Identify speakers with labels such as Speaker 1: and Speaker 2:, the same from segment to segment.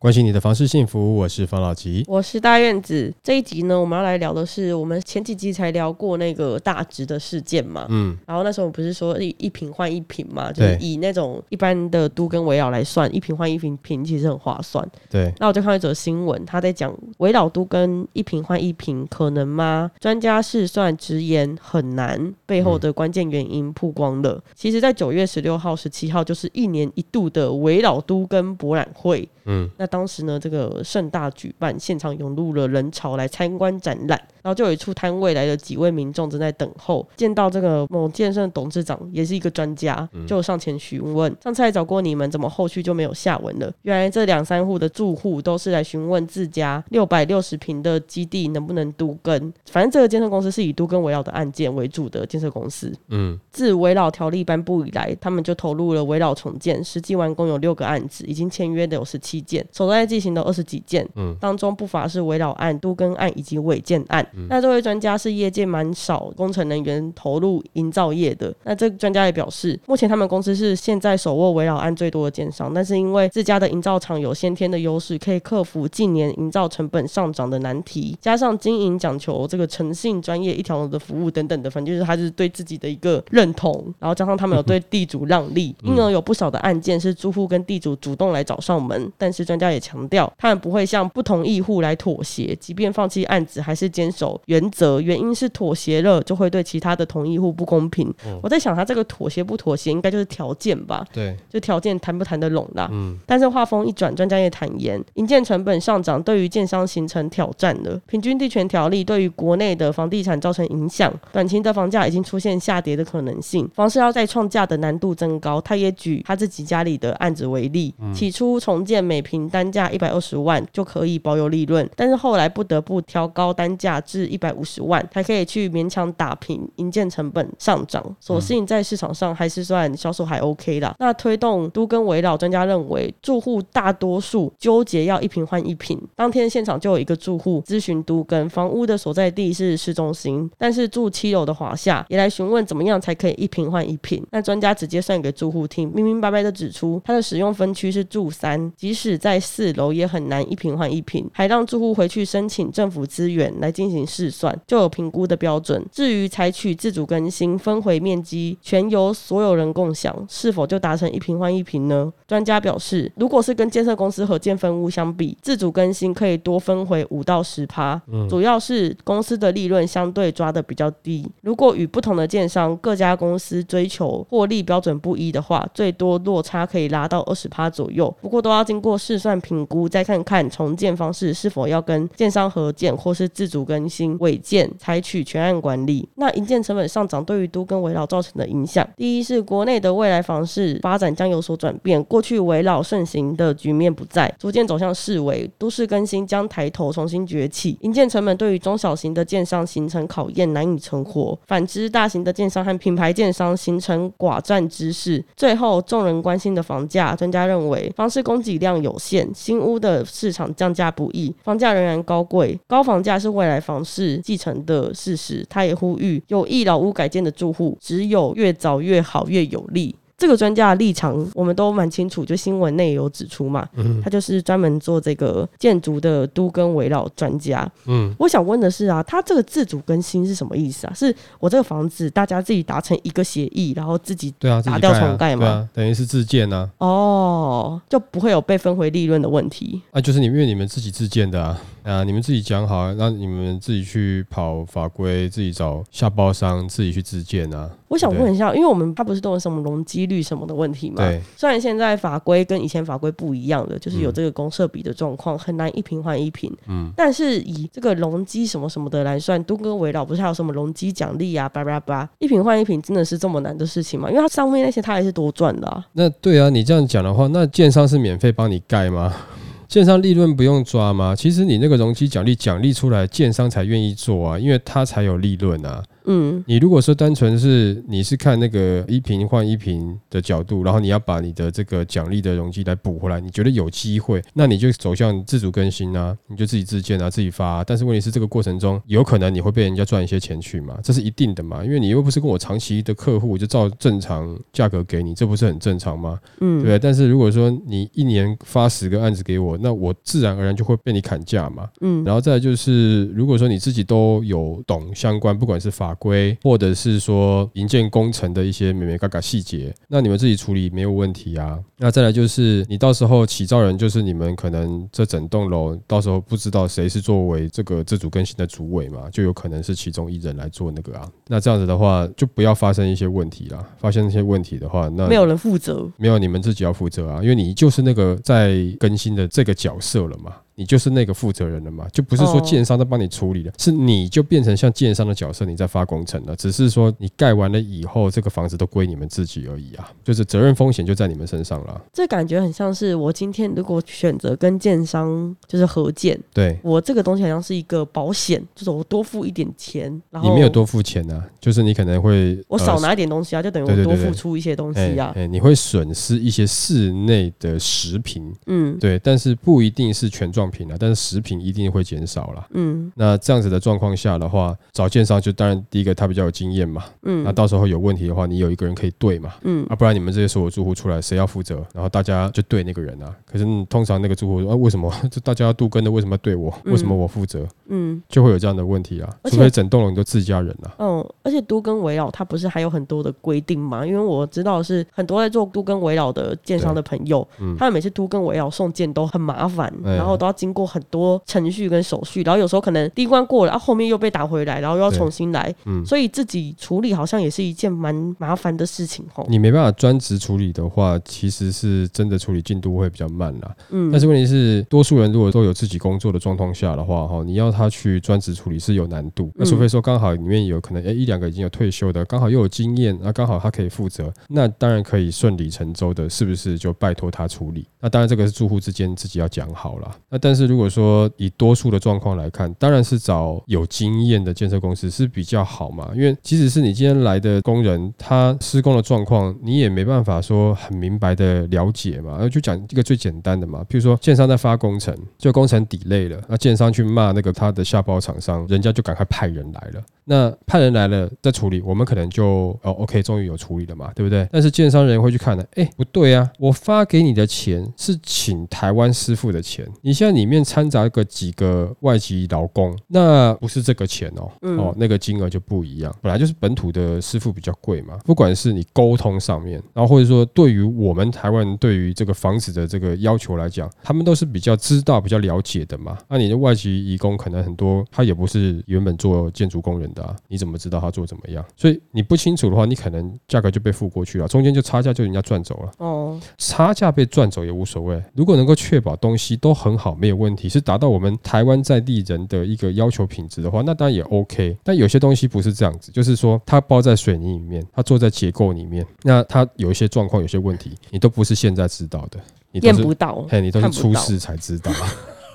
Speaker 1: 关心你的房事幸福，我是房老吉。
Speaker 2: 我是大院子。这一集呢，我们要来聊的是我们前几集才聊过那个大值的事件嘛。
Speaker 1: 嗯，
Speaker 2: 然后那时候我不是说一一瓶换一瓶嘛，就是以那种一般的都跟围绕来算，一瓶换一瓶瓶其实很划算。
Speaker 1: 对，
Speaker 2: 那我就看到一则新闻，他在讲围绕都跟一瓶换一瓶可能吗？专家试算直言很难，背后的关键原因曝光了。其实，在九月十六号、十七号，就是一年一度的围绕都跟博览会。
Speaker 1: 嗯，
Speaker 2: 那当时呢，这个盛大举办，现场涌入了人潮来参观展览，然后就有一处摊位来了几位民众正在等候，见到这个某健身董事长，也是一个专家，就上前询问：上次来找过你们，怎么后续就没有下文了？原来这两三户的住户都是来询问自家六百六十平的基地能不能都跟，反正这个建设公司是以都跟围绕的案件为主的建设公司。
Speaker 1: 嗯，
Speaker 2: 自围绕条例颁布以来，他们就投入了围绕重建，实际完工有六个案子，已经签约的有十七件，手头在进行的二十几件，
Speaker 1: 嗯。
Speaker 2: 当中不乏是围绕案、都更案以及违建案。那这位专家是业界蛮少工程人员投入营造业的，那这个专家也表示，目前他们公司是现在手握围绕案最多的建商，但是因为自家的营造厂有先天的优势，可以克服近年营造成本上涨的难题，加上经营讲求这个诚信、专业、一条龙的服务等等的，反正就是他就是对自己的一个认同，然后加上他们有对地主让利，因而有不少的案件是住户跟地主主动来找上门，但是专家也强调，他们不会向不同意户来妥协，即便放弃案子，还是坚守原则，原因是妥协了就会对其他的同意户不公平。我在想，他这个妥协不妥协，应该就是条件吧，
Speaker 1: 对，
Speaker 2: 就条件谈不谈得拢啦。
Speaker 1: 嗯，
Speaker 2: 但是话锋一转，专家也坦言，营建成本上涨对于建商形成挑战了。平均地权条例对于国内的房地产造成影响，短期的房价已经出现下跌的可能性，房市要再创价的难度增高。他也举他自己家里的案子为例，起初重建每平单价一百二十万就可以保有利润，但是后来不得不调高单价至一百五十万，才可以去勉强打平营建成本上涨。所幸在市场上还是算销售还 OK 啦。那推动都跟围绕，专家认为住户大多数纠结要一平换一平。当天现场就有一个住户咨询都跟房屋的所在地是市中心，但是住七楼的华夏也来询问怎么样才可以一平换一平。那专家直接算给住户听，明明白白的指出它的使用分区是住三，即使在四楼也很难一平换一平，还让住户回去申请政府资源来进行试算，就有评估的标准。至于采取自主更新分回面积全由所有人共享，是否就达成一平换一平呢？专家表示，如果是跟建设公司和建分屋相比，自主更新可以多分回五到十趴，主要是公司的利润相对抓的比较低。如果与不同的建商各家公司追求获利标准不一的话，最多落差可以拉到二十趴左右。不过都要经过试算评估，再看看重建方式是否要跟建商合建或是自主更新、违建，采取全案管理。那营建成本上涨对于都跟围绕造成的影响，第一是国内的未来房市发展将有所转变，过去围绕盛行的局面不再，逐渐走向市围，都市更新将抬头重新崛起。营建成本对于中小型的建商形成考验，难以存活；反之，大型的建商和品牌建商形成寡占之势。最后，众人关心的房价，专家认为房市供给量有限，新屋的市场降价不易，房价仍然高贵。高房价是未来房市继承的事实。他也呼吁有意老屋改建的住户，只有越早越好，越有利。这个专家的立场我们都蛮清楚，就新闻内有指出嘛，嗯他就是专门做这个建筑的都跟围绕专家。
Speaker 1: 嗯，
Speaker 2: 我想问的是啊，他这个自主更新是什么意思啊？是我这个房子大家自己达成一个协议，然后自己
Speaker 1: 对啊，
Speaker 2: 打掉重盖吗
Speaker 1: 对啊，等于是自建啊，
Speaker 2: 哦，就不会有被分回利润的问题。
Speaker 1: 啊，就是你因为你们自己自建的啊，啊，你们自己讲好，让你们自己去跑法规，自己找下包商，自己去自建啊。
Speaker 2: 我想问一下，因为我们它不是都有什么容积率什么的问题嘛？
Speaker 1: 对，
Speaker 2: 虽然现在法规跟以前法规不一样的，就是有这个公社比的状况，很难一平换一平。
Speaker 1: 嗯，
Speaker 2: 但是以这个容积什么什么的来算，都跟围绕不是还有什么容积奖励啊，叭叭叭，一平换一平真的是这么难的事情吗？因为它上面那些它还是多赚的啊。
Speaker 1: 那对啊，你这样讲的话，那建商是免费帮你盖吗？建商利润不用抓吗？其实你那个容积奖励奖励出来，建商才愿意做啊，因为他才有利润啊。
Speaker 2: 嗯
Speaker 1: 你如果说单纯是你是看那个一瓶换一瓶的角度，然后你要把你的这个奖励的容积来补回来，你觉得有机会，那你就走向自主更新啊，你就自己自建啊，自己发、啊。但是问题是这个过程中有可能你会被人家赚一些钱去嘛，这是一定的嘛，因为你又不是跟我长期的客户，我就照正常价格给你，这不是很正常吗？
Speaker 2: 嗯
Speaker 1: 对？但是如果说你一年发十个案子给我，那我自然而然就会被你砍价嘛。
Speaker 2: 嗯
Speaker 1: 然后再来就是，如果说你自己都有懂相关，不管是法规或者是说营建工程的一些美美嘎嘎细节，那你们自己处理没有问题啊。那再来就是，你到时候起造人就是你们可能这整栋楼到时候不知道谁是作为这个自主更新的主委嘛，就有可能是其中一人来做那个啊。那这样子的话，就不要发生一些问题啦。发生一些问题的话，那
Speaker 2: 没有人负责。
Speaker 1: 没有，你们自己要负责啊，因为你就是那个在更新的这个角色了嘛，你就是那个负责人了嘛，就不是说
Speaker 2: 哦
Speaker 1: 建商在帮你处理的，是你就变成像建商的角色，你在发工程了，只是说你盖完了以后，这个房子都归你们自己而已啊，就是责任风险就在你们身上了。
Speaker 2: 这感觉很像是我今天如果选择跟建商就是合建，
Speaker 1: 对
Speaker 2: 我这个东西好像是一个保险，就是我多付一点钱，然后
Speaker 1: 你没有多付钱啊，就是你可能会呃
Speaker 2: 我少拿一点东西啊，就等于我多付出一些东
Speaker 1: 哎
Speaker 2: 西啊。
Speaker 1: 哎，你会损失一些室内的食品，
Speaker 2: 嗯
Speaker 1: 对，但是不一定是全状品啊，但是食品一定会减少了。
Speaker 2: 嗯
Speaker 1: 那这样子的状况下的话，找建商就当然第一个他比较有经验嘛，嗯那
Speaker 2: 嗯
Speaker 1: 到时候有问题的话，你有一个人可以对嘛，
Speaker 2: 嗯
Speaker 1: 啊，不然你们这些所有住户出来谁要负责？然后大家就对那个人啊。可是嗯通常那个住户说啊，为什么 这大家要杜根的，为什么要对我？为什么我负责？
Speaker 2: 嗯
Speaker 1: 就会有这样的问题啊。除非整栋楼你都自家人啊。
Speaker 2: 嗯，而且都跟围绕它不是还有很多的规定吗？因为我知道是很多在做都跟围绕的建商的朋友，
Speaker 1: 嗯
Speaker 2: 他们每次都跟围绕送件都很麻烦，
Speaker 1: 哎
Speaker 2: 然后都要经过很多程序跟手续，然后有时候可能第一关过了，然、后后面又被打回来，然后又要重新来，
Speaker 1: 嗯
Speaker 2: 所以自己处理好像也是一件蛮麻烦的事情哦。
Speaker 1: 你没办法专职处理的话，其实是真的处理进度会比较慢啦。
Speaker 2: 嗯，
Speaker 1: 但是问题是，多数人如果都有自己工作的状况下的话，哈，你要他去专职处理是有难度。那除非说刚好里面有可能，诶一两个已经有退休的，刚好又有经验，那刚好他可以负责，那当然可以顺理成章的，是不是就拜托他处理？那当然这个是住户之间自己要讲好了。那但是如果说以多数的状况来看，当然是找有经验的建设公司是比较好嘛，因为即使是你今天来的工人，他施工的状况，你也没办法说很明白的了解嘛。那 就讲一个最简单的嘛，譬如说建商在发工程，就工程抵累了，那建商去骂那个他的下包厂商，人家就赶快派人来了。那派人来了再处理，我们可能就哦 OK，终于有处理了嘛，对不对？但是建商人会去看呢，哎，不对啊，我发给你的钱是请台湾师傅的钱，你现里面掺杂个几个外籍劳工，那不是这个钱哦，
Speaker 2: 嗯
Speaker 1: 哦，那个金额就不一样。本来就是本土的师傅比较贵嘛，不管是你沟通上面，然后或者说对于我们台湾人对于这个房子的这个要求来讲，他们都是比较知道、比较了解的嘛。那你的外籍移工可能很多，他也不是原本做建筑工人的、啊，你怎么知道他做怎么样？所以你不清楚的话，你可能价格就被付过去了，中间就差价就人家赚走了。
Speaker 2: 哦，
Speaker 1: 差价被赚走也无所谓，如果能够确保东西都很好，没有问题，是达到我们台湾在地人的一个要求品质的话，那当然也 OK。但有些东西不是这样子，就是说它包在水泥里面，它做在结构里面，那它有一些状况、有些问题，你都不是现在知道的，你
Speaker 2: 验不到，
Speaker 1: 嘿，你都是出事才知道。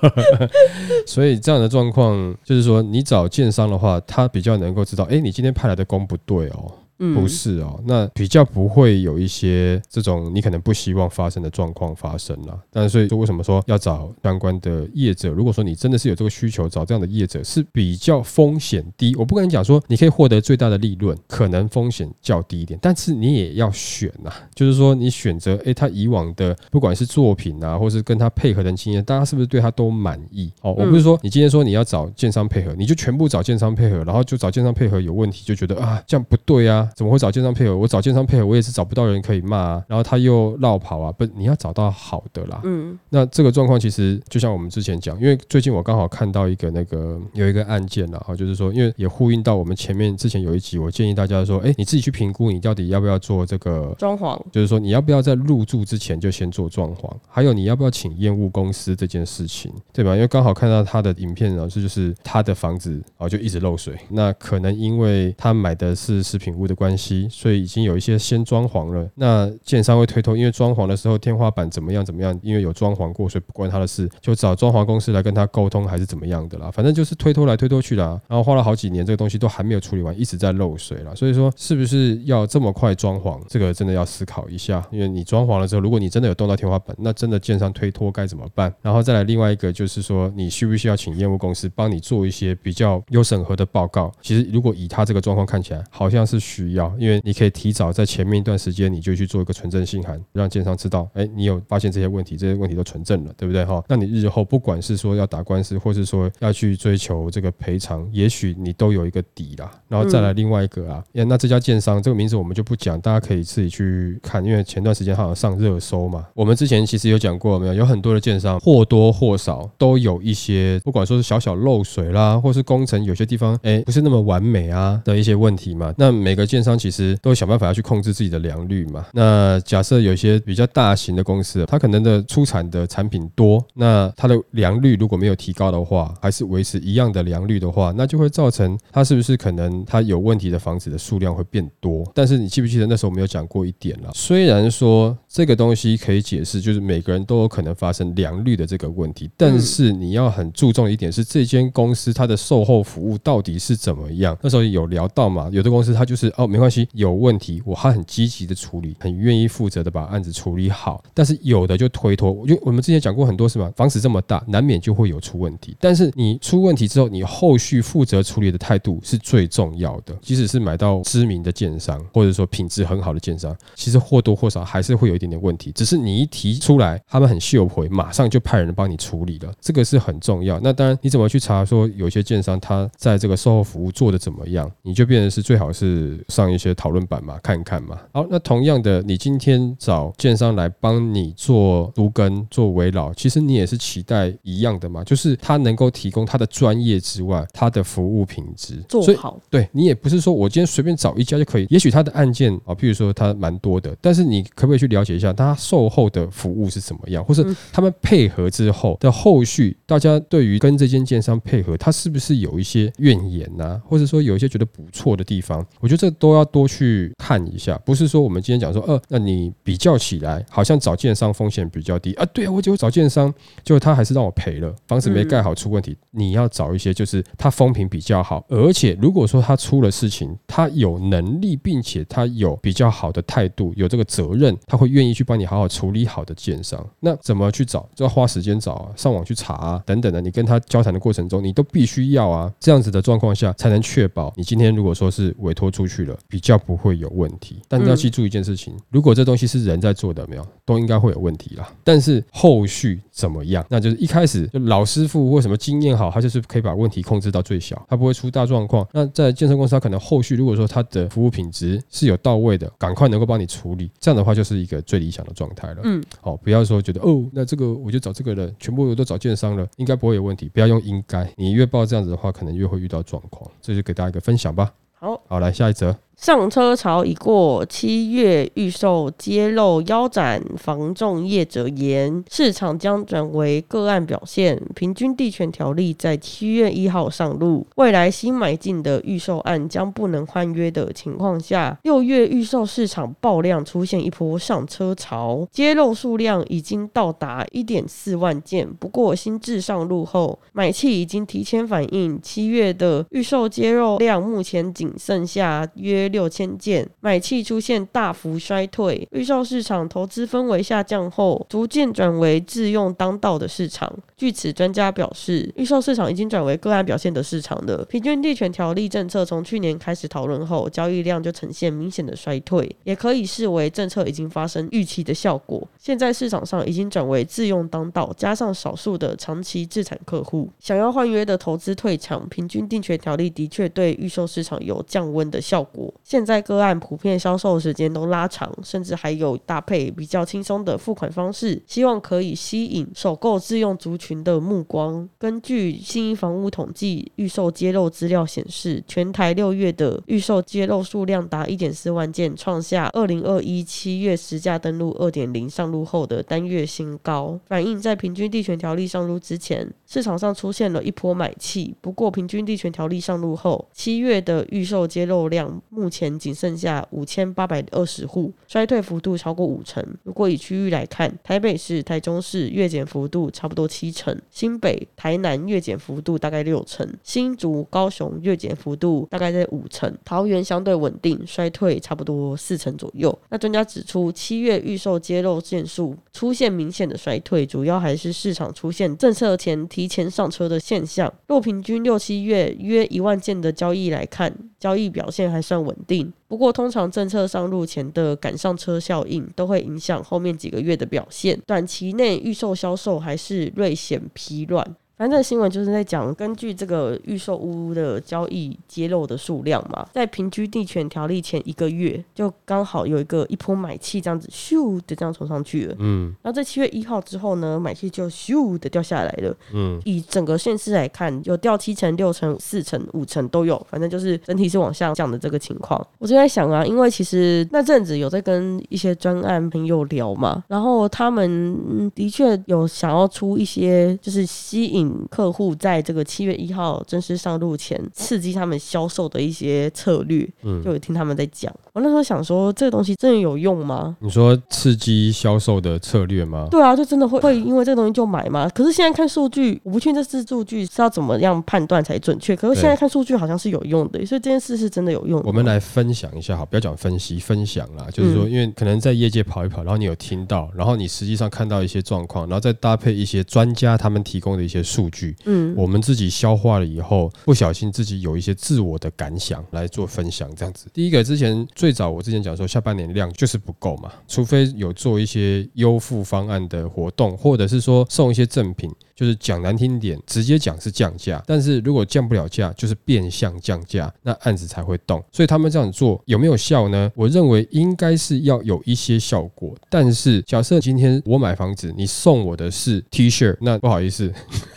Speaker 1: 所以这样的状况，就是说你找建商的话，他比较能够知道，哎，你今天派来的工不对哦，
Speaker 2: 嗯
Speaker 1: 不是哦，那比较不会有一些这种你可能不希望发生的状况发生啦。但是所以说，为什么说要找相关的业者？如果说你真的是有这个需求，找这样的业者是比较风险低。我不跟你讲说你可以获得最大的利润，可能风险较低一点，但是你也要选呐、就是说你选择诶，他以往的不管是作品啊，或是跟他配合的经验，大家是不是对他都满意？哦，我不是说你今天说你要找建商配合，你就全部找建商配合，然后就找建商配合有问题，就觉得啊这样不对啊，怎么会找建商配合？我找建商配合，我也是找不到人可以骂啊，然后他又绕跑啊，不，你要找到好的啦。
Speaker 2: 嗯
Speaker 1: 那这个状况其实就像我们之前讲，因为最近我刚好看到一个那个有一个案件啦，哈，就是说，因为也呼应到我们前面之前有一集，我建议大家说，哎，你自己去评估你到底要不要做这个
Speaker 2: 装潢，
Speaker 1: 就是说，你要不要在入住之前就先做装潢？还有，你要不要请验屋公司这件事情，对吧？因为刚好看到他的影片啊，这就是他的房子啊就一直漏水，那可能因为他买的是食品屋的关系，所以已经有一些先装潢了。那建商会推脱，因为装潢的时候天花板怎么样怎么样，因为有装潢过，所以不关他的事，就找装潢公司来跟他沟通，还是怎么样的啦。反正就是推脱来推脱去啦，然后花了好几年，这个东西都还没有处理完，一直在漏水了。所以说，是不是要这么快装潢？这个真的要思考一下，因为你装潢了之后，如果你真的有动到天花板，那真的建商推脱该怎么办？然后再来另外一个就是说，你需不需要请业务公司帮你做一些比较有审核的报告？其实如果以他这个状况看起来，好像是需要，因为你可以提早在前面一段时间，你就去做一个存证信函，让建商知道，哎，你有发现这些问题，这些问题都存证了，对不对哈？那你日后不管是说要打官司，或是说要去追求这个赔偿，也许你都有一个底啦。然后再来另外一个啊，那这家建商这个名字我们就不讲，大家可以自己去看，因为前段时间好像上热搜嘛。我们之前其实有讲过没有？有很多的建商或多或少都有一些，不管说是小小漏水啦，或是工程有些地方哎不是那么完美啊的一些问题嘛。那每个建商其实都想办法要去控制自己的良率嘛。那假设有一些比较大型的公司，它可能的出产的产品多，那它的良率如果没有提高的话，还是维持一样的良率的话，那就会造成它是不是可能它有问题的房子的数量会变多？但是你记不记得那时候我们有讲过一点了？虽然说这个东西可以解释，就是每个人都有可能发生良率的这个问题，但是你要很注重一点是这间公司它的售后服务到底是怎么样？那时候有聊到嘛？有的公司它就是哦没关系，有问题我还很积极的处理，很愿意负责的把案子处理好，但是有的就推脱，因为我们之前讲过很多是吧？房子这么大，难免就会有出问题，但是你出问题之后，你后续负责处理的态度是最重要的。即使是买到知名的建商，或者说品质很好的建商，其实或多或少还是会有一点点问题。只是你一提出来，他们很秀回，马上就派人帮你处理了，这个是很重要。那当然，你怎么去查说有些建商他在这个售后服务做的怎么样，你就变成是最好是上一些讨论版嘛，看一看嘛。好，那同样的，你今天找建商来帮你做都根、做围绕，其实你也是期待一样的嘛，就是他能够提供他的专业之外，他的服务品质
Speaker 2: 做好。
Speaker 1: 对你也不是说我今天随便找一家就可以，也许他的案件啊，譬如说他蛮多的，但是你可不可以去了解一下他售后的服务是怎么样，或是他们配合之后的后续，大家对于跟这间建商配合，他是不是有一些怨言呐，或者说有一些觉得不错的地方？我觉得这都要多去看一下，不是说我们今天讲说，呃，那你比较起来，好像找建商风险比较低啊，对啊，我就找建商，结果他还是让我赔了，房子没盖好出问题。你要找一些就是他风评比较好，而且如果说他出了事情，他有能力，并且他有比较好的态度，有这个责任，他会愿意去帮你好好处理好的建商。那怎么去找？就要花时间找啊，上网去查啊，等等的。你跟他交谈的过程中，你都必须要啊，这样子的状况下，才能确保你今天如果说是委托出去了，比较不会有问题。但你要记住一件事情，如果这东西是人在做的，没有，都应该会有问题啦。但是后续怎么样？那就是一开始就老师傅或什么经验好，他就是可以把问题控制到最小，他不会出大状况。那在健身公司，他可能后续如果说他的服务品质是有到位的，赶快能够帮你处理，这样的话就是一个最理想的状态了。嗯，好，不要说觉得哦，那这个我就找这个人，全部都找建商了，应该不会有问题。不要用应该，你越报这样子的话，可能越会遇到状况。这就给大家一个分享吧。
Speaker 2: 好，
Speaker 1: 好，来下一则。
Speaker 2: 上车潮已过，七月预售揭露腰斩，房仲业者言市场将转为个案表现。平均地权条例在七月一号上路，未来新买进的预售案将不能换约的情况下，六月预售市场爆量出现一波上车潮，揭露数量已经到达一点四万件。不过新制上路后，买气已经提前反映，七月的预售揭露量目前仅剩下约。六千件买气出现大幅衰退，预售市场投资氛围下降后，逐渐转为自用当道的市场。据此，专家表示，预售市场已经转为个案表现的市场了平均地权条例政策从去年开始讨论后，交易量就呈现明显的衰退，也可以视为政策已经发生预期的效果。现在市场上已经转为自用当道，加上少数的长期自产客户想要换约的投资退场，平均定权条例的确对预售市场有降温的效果。现在个案普遍销售时间都拉长，甚至还有搭配比较轻松的付款方式，希望可以吸引首购自用族群的目光。根据新一房屋统计预售揭露资料显示，全台六月的预售揭露数量达一点四万件，创下二零二一七月实价登录二点零上路后的单月新高，反映在平均地权条例上路之前，市场上出现了一波买气。不过，平均地权条例上路后，七月的预售接肉量目前仅剩下五千八百二十户，衰退幅度超过五成。如果以区域来看，台北市、台中市月减幅度差不多七成，新北、台南月减幅度大概六成，新竹、高雄月减幅度大概在五成，桃园相对稳定，衰退差不多四成左右。那专家指出，七月预售接肉件数出现明显的衰退，主要还是市场出现政策前提提前上车的现象。若平均六七月约一万件的交易来看，交易表现还算稳定。不过，通常政策上路前的赶上车效应都会影响后面几个月的表现，短期内预售销售还是略显疲软。反正新闻就是在讲，根据这个预售屋的交易揭露的数量嘛，在平居地权条例前一个月，就刚好有一个一波买气这样子咻的这样冲上去了。嗯，然后在七月一号之后呢，买气就咻的掉下来了。嗯，以整个县市来看，有掉七成、六成、四成、五成都有，反正就是整体是往下降的这个情况。我就在想啊，因为其实那阵子有在跟一些专案朋友聊嘛，然后他们的确有想要出一些就是吸引。客户在这个七月一号正式上路前，刺激他们销售的一些策略，嗯，就有听他们在讲。我那时候想说，这个东西真的有用吗？
Speaker 1: 你说刺激销售的策略吗？
Speaker 2: 对啊，就真的会会因为这个东西就买吗？可是现在看数据，我不确定这是数据是要怎么样判断才准确。可是现在看数据好像是有用的，所以这件事是真的有用。
Speaker 1: 我们来分享一下，好，不要讲分析，分享啦，就是说，因为可能在业界跑一跑，然后你有听到，然后你实际上看到一些状况，然后再搭配一些专家他们提供的一些数据。嗯，我们自己消化了以后，不小心自己有一些自我的感想来做分享，这样子。第一个，之前最最早我之前讲说，下半年量就是不够嘛，除非有做一些优付方案的活动，或者是说送一些赠品。就是讲难听点，直接讲是降价，但是如果降不了价，就是变相降价，那案子才会动。所以他们这样做有没有效呢？我认为应该是要有一些效果。但是假设今天我买房子，你送我的是 T 恤，那不好意思，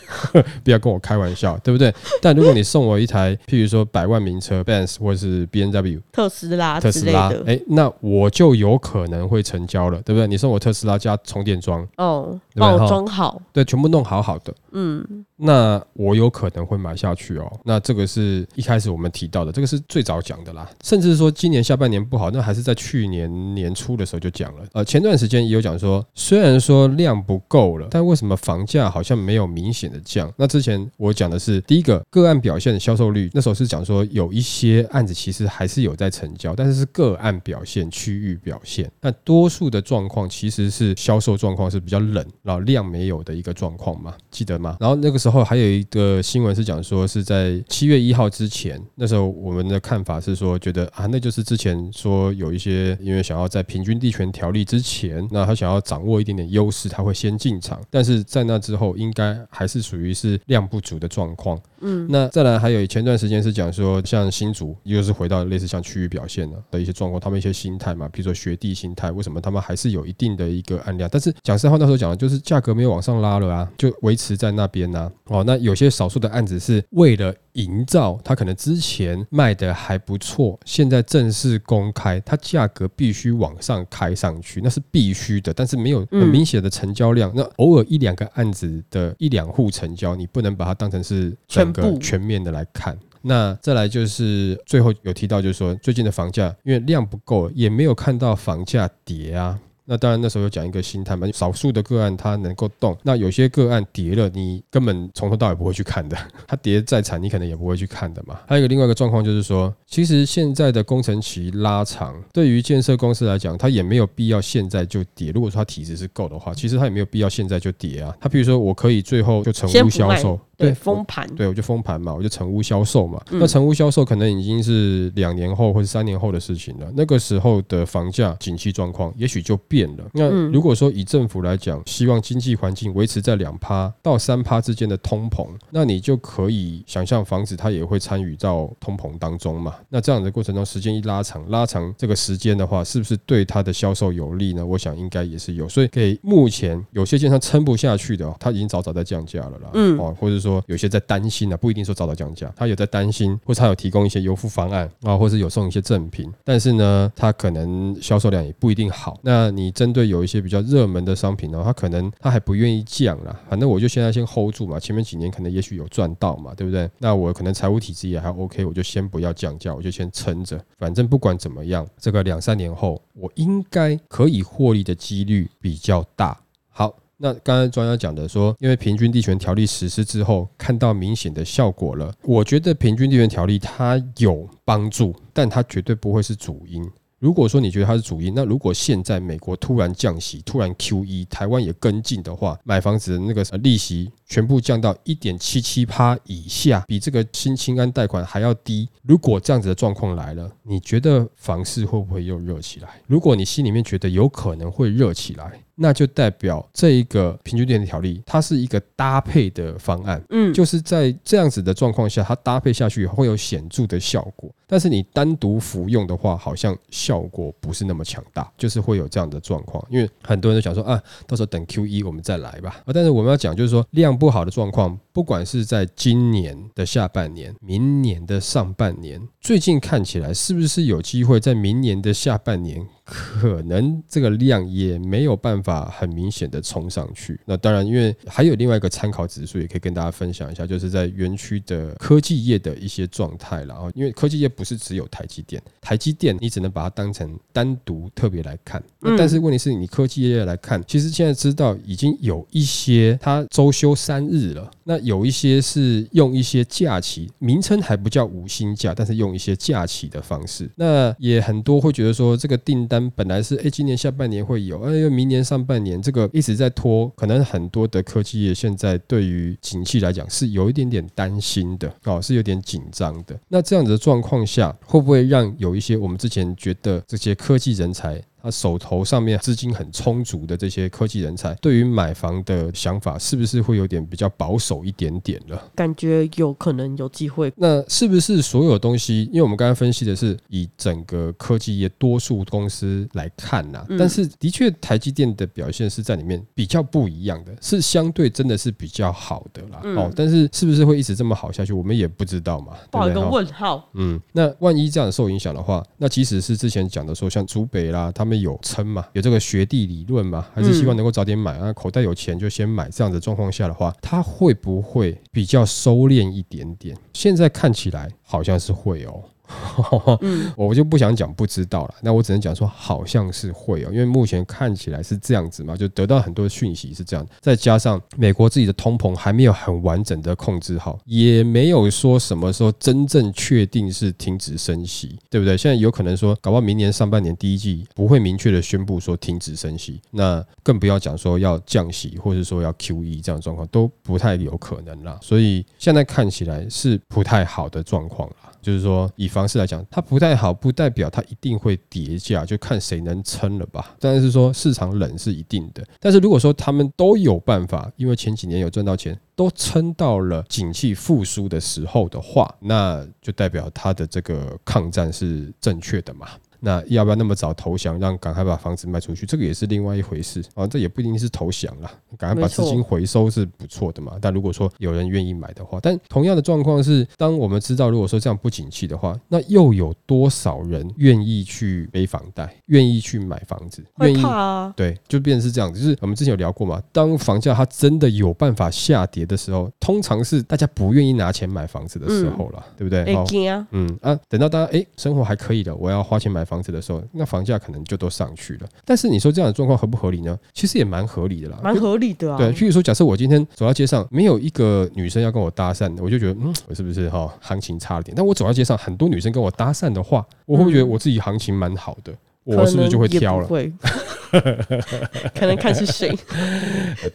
Speaker 1: 不要跟我开玩笑，对不对？但如果你送我一台，譬如说百万名车 Benz 或者是 B N W
Speaker 2: 特斯拉
Speaker 1: 特斯拉，哎，那我就有可能会成交了，对不对？你送我特斯拉加充电桩，
Speaker 2: 哦，帮我装好，
Speaker 1: 对，全部弄好好。好的，嗯。那我有可能会买下去哦。那这个是一开始我们提到的，这个是最早讲的啦。甚至说今年下半年不好，那还是在去年年初的时候就讲了。呃，前段时间也有讲说，虽然说量不够了，但为什么房价好像没有明显的降？那之前我讲的是第一个个案表现的销售率，那时候是讲说有一些案子其实还是有在成交，但是是个案表现、区域表现。那多数的状况其实是销售状况是比较冷，然后量没有的一个状况嘛，记得吗？然后那个时候。后还有一个新闻是讲说是在七月一号之前，那时候我们的看法是说，觉得啊，那就是之前说有一些因为想要在平均地权条例之前，那他想要掌握一点点优势，他会先进场，但是在那之后，应该还是属于是量不足的状况。嗯，那再来还有前段时间是讲说，像新竹又是回到类似像区域表现的的一些状况，他们一些心态嘛，比如说学弟心态，为什么他们还是有一定的一个案量？但是讲实话，那时候讲的就是价格没有往上拉了啊，就维持在那边呢。哦，那有些少数的案子是为了营造，它可能之前卖的还不错，现在正式公开，它价格必须往上开上去，那是必须的。但是没有很明显的成交量，那偶尔一两个案子的一两户成交，你不能把它当成是整个全面的来看。那再来就是最后有提到，就是说最近的房价因为量不够，也没有看到房价跌啊。那当然，那时候有讲一个心态嘛，少数的个案它能够动，那有些个案跌了，你根本从头到尾不会去看的，它跌再惨，你可能也不会去看的嘛。还有一个另外一个状况就是说，其实现在的工程期拉长，对于建设公司来讲，它也没有必要现在就跌。如果说它体质是够的话，其实它也没有必要现在就跌啊。它比如说，我可以最后就成屋销售。
Speaker 2: 对封盘，
Speaker 1: 对我就封盘嘛，我就成屋销售嘛。那成屋销售可能已经是两年后或者三年后的事情了。那个时候的房价景气状况也许就变了。那如果说以政府来讲，希望经济环境维持在两趴到三趴之间的通膨，那你就可以想象房子它也会参与到通膨当中嘛。那这样的过程中，时间一拉长，拉长这个时间的话，是不是对它的销售有利呢？我想应该也是有。所以给目前有些建商撑不下去的，他已经早早在降价了啦。嗯，哦，或者说。说有些在担心啊，不一定说找到降价，他有在担心，或者他有提供一些优付方案啊，或是有送一些赠品，但是呢，他可能销售量也不一定好。那你针对有一些比较热门的商品呢，他可能他还不愿意降啦，反正我就现在先 hold 住嘛，前面几年可能也许有赚到嘛，对不对？那我可能财务体制也还 OK，我就先不要降价，我就先撑着，反正不管怎么样，这个两三年后我应该可以获利的几率比较大。那刚才专家讲的说，因为平均地权条例实施之后，看到明显的效果了。我觉得平均地权条例它有帮助，但它绝对不会是主因。如果说你觉得它是主因，那如果现在美国突然降息，突然 Q E，台湾也跟进的话，买房子的那个利息全部降到一点七七趴以下，比这个新清安贷款还要低。如果这样子的状况来了，你觉得房市会不会又热起来？如果你心里面觉得有可能会热起来，那就代表这一个平均电的条例，它是一个搭配的方案，嗯，就是在这样子的状况下，它搭配下去会有显著的效果。但是你单独服用的话，好像效果不是那么强大，就是会有这样的状况。因为很多人都想说啊，到时候等 Q 一我们再来吧。啊，但是我们要讲就是说量不好的状况，不管是在今年的下半年、明年的上半年，最近看起来是不是有机会在明年的下半年？可能这个量也没有办法很明显的冲上去。那当然，因为还有另外一个参考指数，也可以跟大家分享一下，就是在园区的科技业的一些状态了啊。因为科技业不是只有台积电，台积电你只能把它当成单独特别来看。但是问题是你科技业来看，其实现在知道已经有一些它周休三日了。那有一些是用一些假期，名称还不叫五星假，但是用一些假期的方式。那也很多会觉得说这个订单。本来是哎，今年下半年会有，哎，明年上半年这个一直在拖，可能很多的科技业现在对于景气来讲是有一点点担心的，哦，是有点紧张的。那这样子的状况下，会不会让有一些我们之前觉得这些科技人才？他手头上面资金很充足的这些科技人才，对于买房的想法是不是会有点比较保守一点点了？
Speaker 2: 感觉有可能有机会。
Speaker 1: 那是不是所有东西？因为我们刚刚分析的是以整个科技业多数公司来看呐，但是的确台积电的表现是在里面比较不一样的，是相对真的是比较好的啦。哦，但是是不是会一直这么好下去，我们也不知道嘛。
Speaker 2: 报一个问号。
Speaker 1: 嗯，那万一这样受影响的话，那即使是之前讲的说像竹北啦，他们。有撑嘛？有这个学弟理论嘛？还是希望能够早点买啊？口袋有钱就先买，这样的状况下的话，他会不会比较收敛一点点？现在看起来好像是会哦。嗯，我就不想讲不知道了，那我只能讲说好像是会哦，因为目前看起来是这样子嘛，就得到很多讯息是这样，再加上美国自己的通膨还没有很完整的控制好，也没有说什么时候真正确定是停止升息，对不对？现在有可能说，搞不好明年上半年第一季不会明确的宣布说停止升息，那更不要讲说要降息，或者说要 Q E 这样的状况都不太有可能啦。所以现在看起来是不太好的状况啦。就是说，以方式来讲，它不太好，不代表它一定会跌价，就看谁能撑了吧。但是说市场冷是一定的。但是如果说他们都有办法，因为前几年有赚到钱，都撑到了景气复苏的时候的话，那就代表它的这个抗战是正确的嘛。那要不要那么早投降，让赶快把房子卖出去？这个也是另外一回事啊，这也不一定是投降了，赶快把资金回收是不错的嘛。但如果说有人愿意买的话，但同样的状况是，当我们知道如果说这样不景气的话，那又有多少人愿意去背房贷，愿意去买房子？
Speaker 2: 愿意啊？
Speaker 1: 对，就变成是这样子。就是我们之前有聊过嘛，当房价它真的有办法下跌的时候，通常是大家不愿意拿钱买房子的时候了，对不对？嗯啊，等到大家哎生活还可以的，我要花钱买。房子的时候，那房价可能就都上去了。但是你说这样的状况合不合理呢？其实也蛮合理的啦，
Speaker 2: 蛮合理的啊。
Speaker 1: 对，譬如说，假设我今天走到街上，没有一个女生要跟我搭讪，我就觉得，嗯，我是不是哈行情差了点？但我走到街上，很多女生跟我搭讪的话，我会不会觉得我自己行情蛮好的？我是不是就会挑了？
Speaker 2: 会，可能看是谁。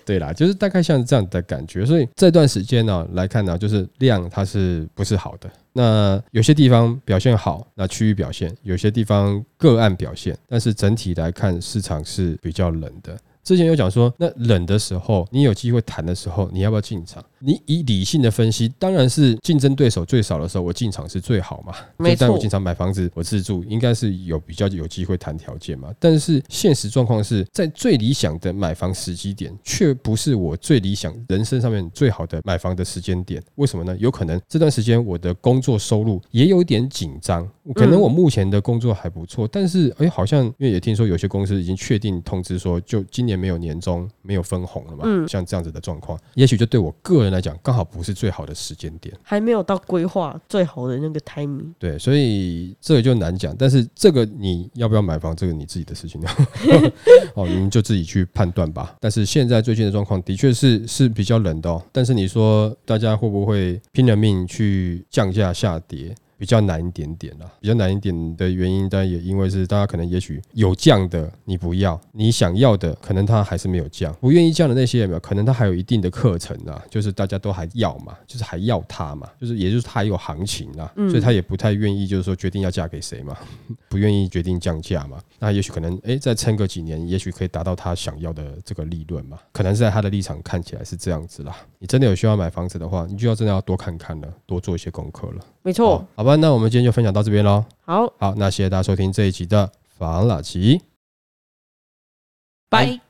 Speaker 1: 对啦，就是大概像这样的感觉。所以这段时间呢来看呢，就是量它是不是好的？那有些地方表现好，那区域表现；有些地方个案表现，但是整体来看市场是比较冷的。之前有讲说，那冷的时候，你有机会谈的时候，你要不要进场？你以理性的分析，当然是竞争对手最少的时候，我进场是最好嘛。
Speaker 2: 没错
Speaker 1: 但我进场买房子，我自住应该是有比较有机会谈条件嘛。但是现实状况是在最理想的买房时机点，却不是我最理想人生上面最好的买房的时间点。为什么呢？有可能这段时间我的工作收入也有一点紧张，可能我目前的工作还不错，但是哎，好像因为也听说有些公司已经确定通知说，就今年没有年终，没有分红了嘛。
Speaker 2: 嗯
Speaker 1: 像这样子的状况，也许就对我个人来讲，刚好不是最好的时间点。
Speaker 2: 还没有到规划最好的那个 timing。
Speaker 1: 对，所以这个就难讲。但是这个你要不要买房，这个你自己的事情 哦，你们就自己去判断吧。但是现在最近的状况的确是是比较冷的哦。但是你说大家会不会拼了命去降价下跌？比较难一点点啦，比较难一点的原因，当然也因为是大家可能也许有降的你不要，你想要的可能他还是没有降，不愿意降的那些有没有？可能他还有一定的课程啊，就是大家都还要嘛，就是还要他嘛，就是也就是它有行情啊，所以他也不太愿意就是说决定要嫁给谁嘛，不愿意决定降价嘛，那也许可能诶再撑个几年，也许可以达到他想要的这个利润嘛，可能是在他的立场看起来是这样子啦。你真的有需要买房子的话，你就要真的要多看看了，多做一些功课了。
Speaker 2: 没错，
Speaker 1: 好吧，那我们今天就分享到这边喽。
Speaker 2: 好，
Speaker 1: 好，那谢谢大家收听这一集的房老吉。
Speaker 2: 拜。